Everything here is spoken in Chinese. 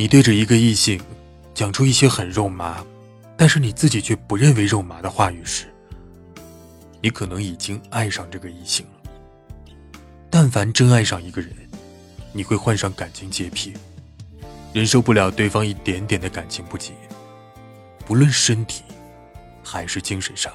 你对着一个异性讲出一些很肉麻，但是你自己却不认为肉麻的话语时，你可能已经爱上这个异性了。但凡真爱上一个人，你会患上感情洁癖，忍受不了对方一点点的感情不洁，不论身体还是精神上。